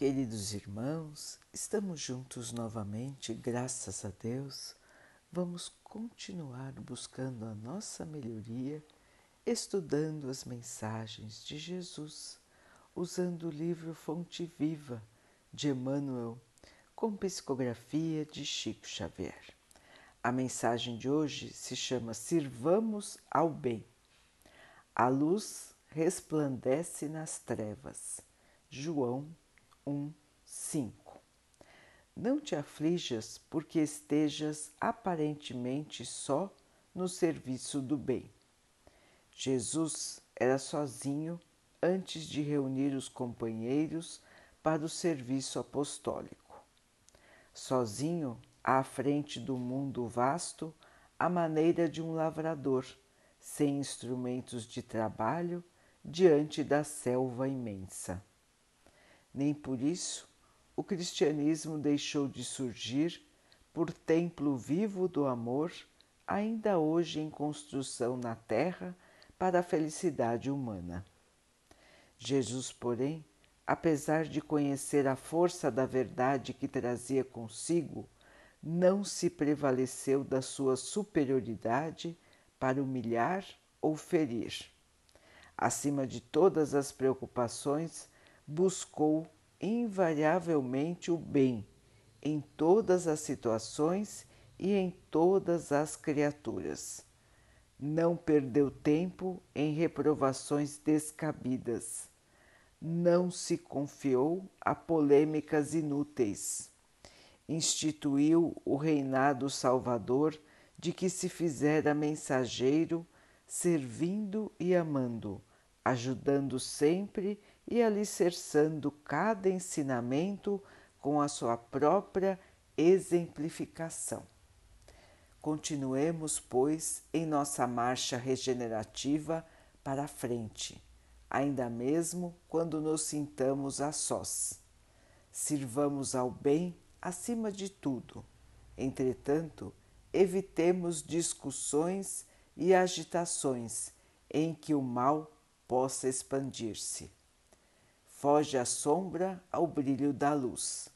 Queridos irmãos, estamos juntos novamente, graças a Deus. Vamos continuar buscando a nossa melhoria, estudando as mensagens de Jesus, usando o livro Fonte Viva de Emmanuel, com psicografia de Chico Xavier. A mensagem de hoje se chama Sirvamos ao Bem. A luz resplandece nas trevas. João 1, 5. Não te aflijas porque estejas aparentemente só no serviço do bem. Jesus era sozinho antes de reunir os companheiros para o serviço apostólico. Sozinho à frente do mundo vasto, à maneira de um lavrador, sem instrumentos de trabalho, diante da selva imensa nem por isso o cristianismo deixou de surgir por templo vivo do amor, ainda hoje em construção na terra para a felicidade humana. Jesus, porém, apesar de conhecer a força da verdade que trazia consigo, não se prevaleceu da sua superioridade para humilhar ou ferir. Acima de todas as preocupações, buscou invariavelmente o bem em todas as situações e em todas as criaturas. Não perdeu tempo em reprovações descabidas. Não se confiou a polêmicas inúteis. Instituiu o reinado salvador de que se fizera mensageiro, servindo e amando, ajudando sempre e alicerçando cada ensinamento com a sua própria exemplificação. Continuemos, pois, em nossa marcha regenerativa para a frente, ainda mesmo quando nos sintamos a sós. Sirvamos ao bem acima de tudo. Entretanto, evitemos discussões e agitações em que o mal possa expandir-se. Foge a sombra ao brilho da luz.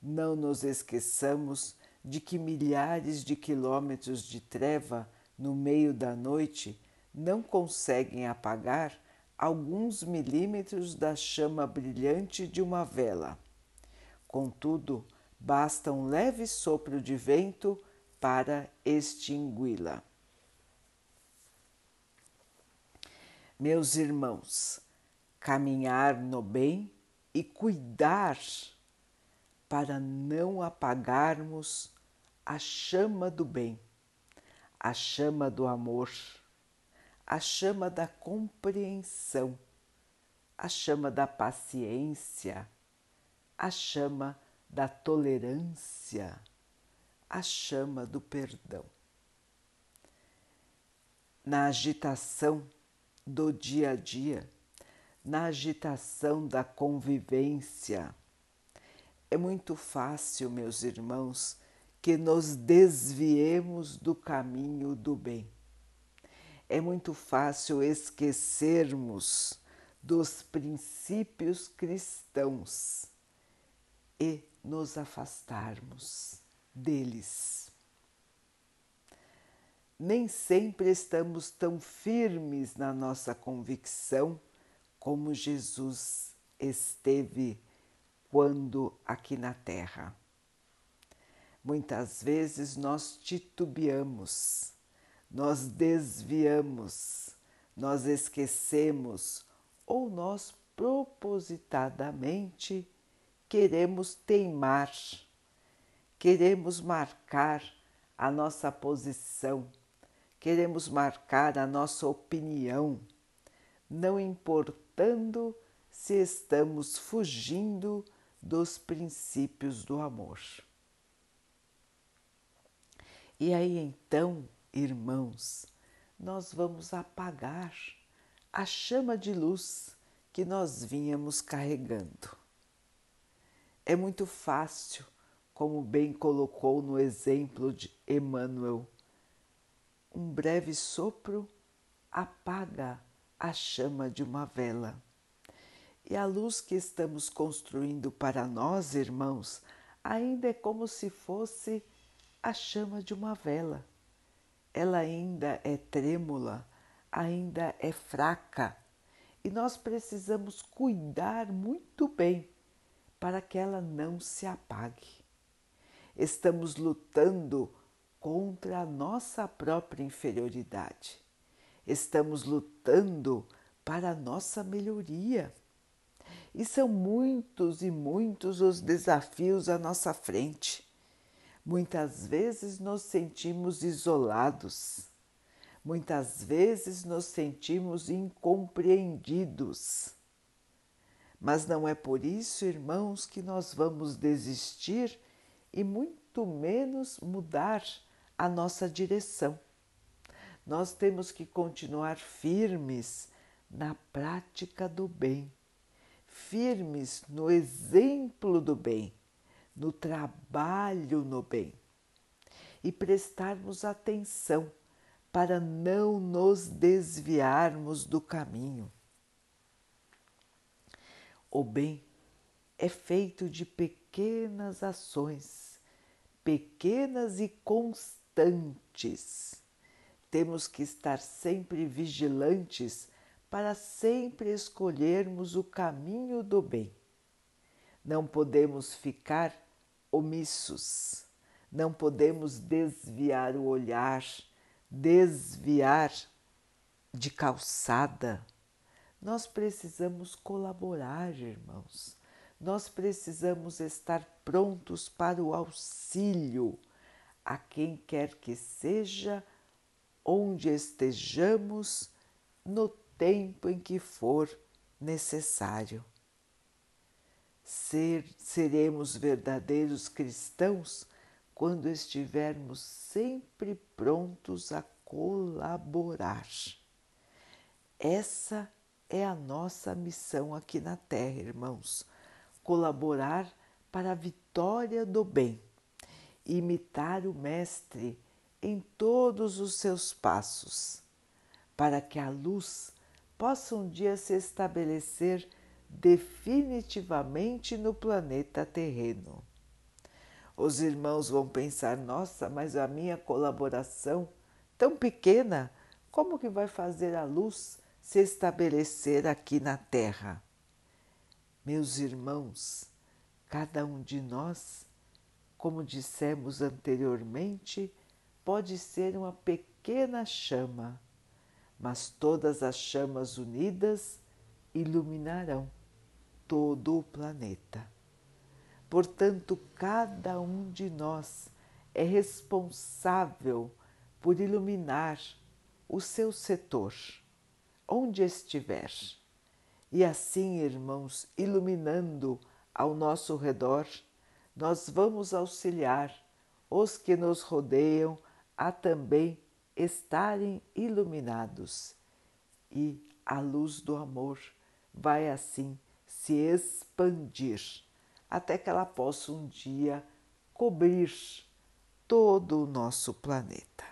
Não nos esqueçamos de que milhares de quilômetros de treva no meio da noite não conseguem apagar alguns milímetros da chama brilhante de uma vela. Contudo, basta um leve sopro de vento para extingui-la. Meus irmãos, caminhar no bem e cuidar para não apagarmos a chama do bem, a chama do amor, a chama da compreensão, a chama da paciência, a chama da tolerância, a chama do perdão. Na agitação do dia a dia, na agitação da convivência. É muito fácil, meus irmãos, que nos desviemos do caminho do bem. É muito fácil esquecermos dos princípios cristãos e nos afastarmos deles. Nem sempre estamos tão firmes na nossa convicção como Jesus esteve quando aqui na Terra. Muitas vezes nós titubeamos, nós desviamos, nós esquecemos ou nós propositadamente queremos teimar, queremos marcar a nossa posição, queremos marcar a nossa opinião, não importa perguntando se estamos fugindo dos princípios do amor. E aí então, irmãos, nós vamos apagar a chama de luz que nós vínhamos carregando. É muito fácil, como bem colocou no exemplo de Emmanuel, um breve sopro apaga a chama de uma vela. E a luz que estamos construindo para nós, irmãos, ainda é como se fosse a chama de uma vela. Ela ainda é trêmula, ainda é fraca e nós precisamos cuidar muito bem para que ela não se apague. Estamos lutando contra a nossa própria inferioridade. Estamos lutando para a nossa melhoria. E são muitos e muitos os desafios à nossa frente. Muitas vezes nos sentimos isolados, muitas vezes nos sentimos incompreendidos. Mas não é por isso, irmãos, que nós vamos desistir e muito menos mudar a nossa direção. Nós temos que continuar firmes na prática do bem, firmes no exemplo do bem, no trabalho no bem e prestarmos atenção para não nos desviarmos do caminho. O bem é feito de pequenas ações, pequenas e constantes. Temos que estar sempre vigilantes para sempre escolhermos o caminho do bem. Não podemos ficar omissos, não podemos desviar o olhar, desviar de calçada. Nós precisamos colaborar, irmãos. Nós precisamos estar prontos para o auxílio a quem quer que seja, onde estejamos, no tempo em que for necessário. Ser, seremos verdadeiros cristãos quando estivermos sempre prontos a colaborar. Essa é a nossa missão aqui na Terra, irmãos. Colaborar para a vitória do bem, imitar o Mestre em todos os seus passos, para que a luz possa um dia se estabelecer definitivamente no planeta terreno. Os irmãos vão pensar: nossa, mas a minha colaboração, tão pequena, como que vai fazer a luz se estabelecer aqui na Terra? Meus irmãos, cada um de nós, como dissemos anteriormente, pode ser uma pequena chama mas todas as chamas unidas iluminarão todo o planeta. Portanto, cada um de nós é responsável por iluminar o seu setor, onde estiver. E assim, irmãos, iluminando ao nosso redor, nós vamos auxiliar os que nos rodeiam a também estarem iluminados e a luz do amor vai assim se expandir até que ela possa um dia cobrir todo o nosso planeta.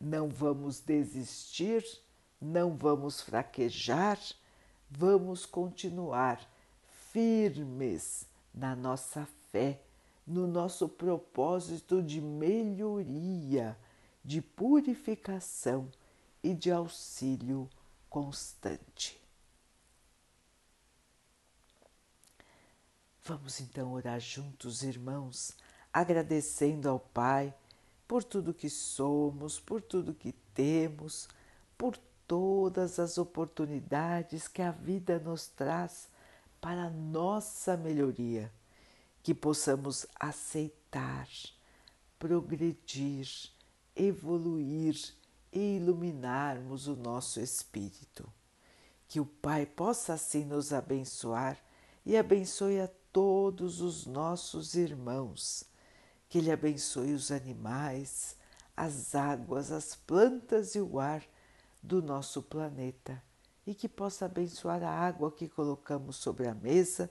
Não vamos desistir, não vamos fraquejar, vamos continuar firmes na nossa fé, no nosso propósito de melhoria de purificação e de auxílio constante. Vamos então orar juntos, irmãos, agradecendo ao Pai por tudo que somos, por tudo que temos, por todas as oportunidades que a vida nos traz para a nossa melhoria, que possamos aceitar, progredir evoluir e iluminarmos o nosso espírito. Que o Pai possa assim nos abençoar e abençoe a todos os nossos irmãos. Que Ele abençoe os animais, as águas, as plantas e o ar do nosso planeta e que possa abençoar a água que colocamos sobre a mesa